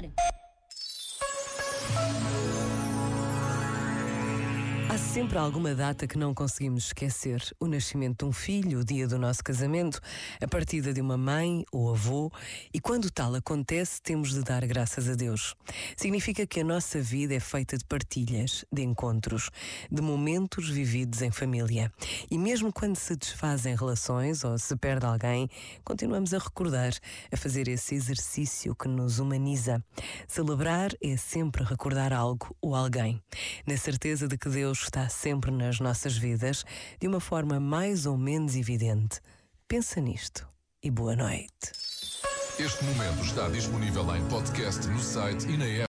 God. Ar. Há sempre alguma data que não conseguimos esquecer. O nascimento de um filho, o dia do nosso casamento, a partida de uma mãe ou avô. E quando tal acontece, temos de dar graças a Deus. Significa que a nossa vida é feita de partilhas, de encontros, de momentos vividos em família. E mesmo quando se desfazem relações ou se perde alguém, continuamos a recordar, a fazer esse exercício que nos humaniza. Celebrar é sempre recordar algo ou alguém, na certeza de que Deus está sempre nas nossas vidas de uma forma mais ou menos evidente. Pensa nisto e boa noite. Este momento está disponível em podcast no site e na app.